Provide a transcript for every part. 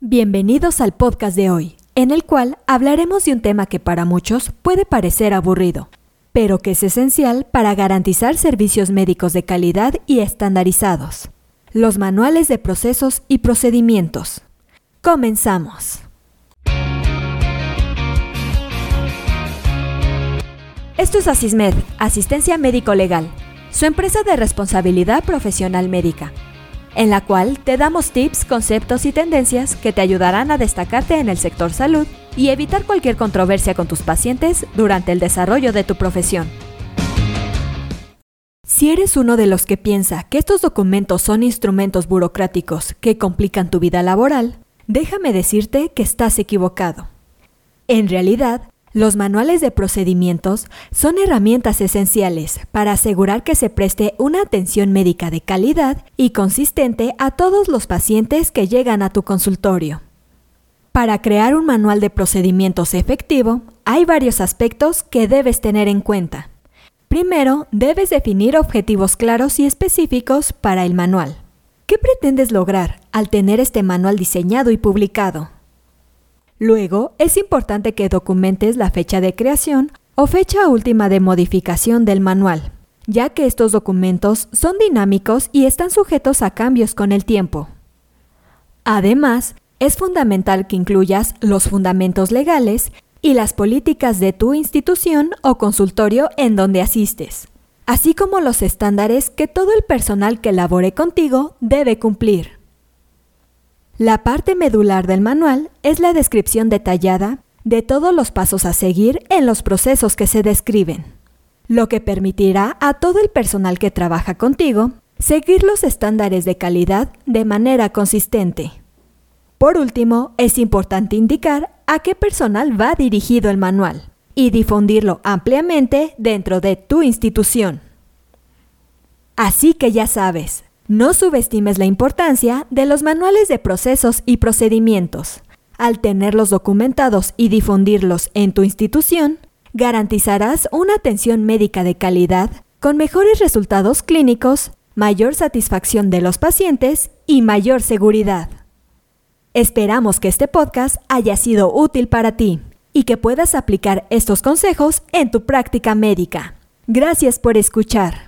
Bienvenidos al podcast de hoy, en el cual hablaremos de un tema que para muchos puede parecer aburrido, pero que es esencial para garantizar servicios médicos de calidad y estandarizados. Los manuales de procesos y procedimientos. Comenzamos. Esto es Asismed, Asistencia Médico Legal, su empresa de responsabilidad profesional médica en la cual te damos tips, conceptos y tendencias que te ayudarán a destacarte en el sector salud y evitar cualquier controversia con tus pacientes durante el desarrollo de tu profesión. Si eres uno de los que piensa que estos documentos son instrumentos burocráticos que complican tu vida laboral, déjame decirte que estás equivocado. En realidad, los manuales de procedimientos son herramientas esenciales para asegurar que se preste una atención médica de calidad y consistente a todos los pacientes que llegan a tu consultorio. Para crear un manual de procedimientos efectivo, hay varios aspectos que debes tener en cuenta. Primero, debes definir objetivos claros y específicos para el manual. ¿Qué pretendes lograr al tener este manual diseñado y publicado? Luego, es importante que documentes la fecha de creación o fecha última de modificación del manual, ya que estos documentos son dinámicos y están sujetos a cambios con el tiempo. Además, es fundamental que incluyas los fundamentos legales y las políticas de tu institución o consultorio en donde asistes, así como los estándares que todo el personal que labore contigo debe cumplir. La parte medular del manual es la descripción detallada de todos los pasos a seguir en los procesos que se describen, lo que permitirá a todo el personal que trabaja contigo seguir los estándares de calidad de manera consistente. Por último, es importante indicar a qué personal va dirigido el manual y difundirlo ampliamente dentro de tu institución. Así que ya sabes, no subestimes la importancia de los manuales de procesos y procedimientos. Al tenerlos documentados y difundirlos en tu institución, garantizarás una atención médica de calidad con mejores resultados clínicos, mayor satisfacción de los pacientes y mayor seguridad. Esperamos que este podcast haya sido útil para ti y que puedas aplicar estos consejos en tu práctica médica. Gracias por escuchar.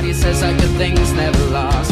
Everybody says that good things never last.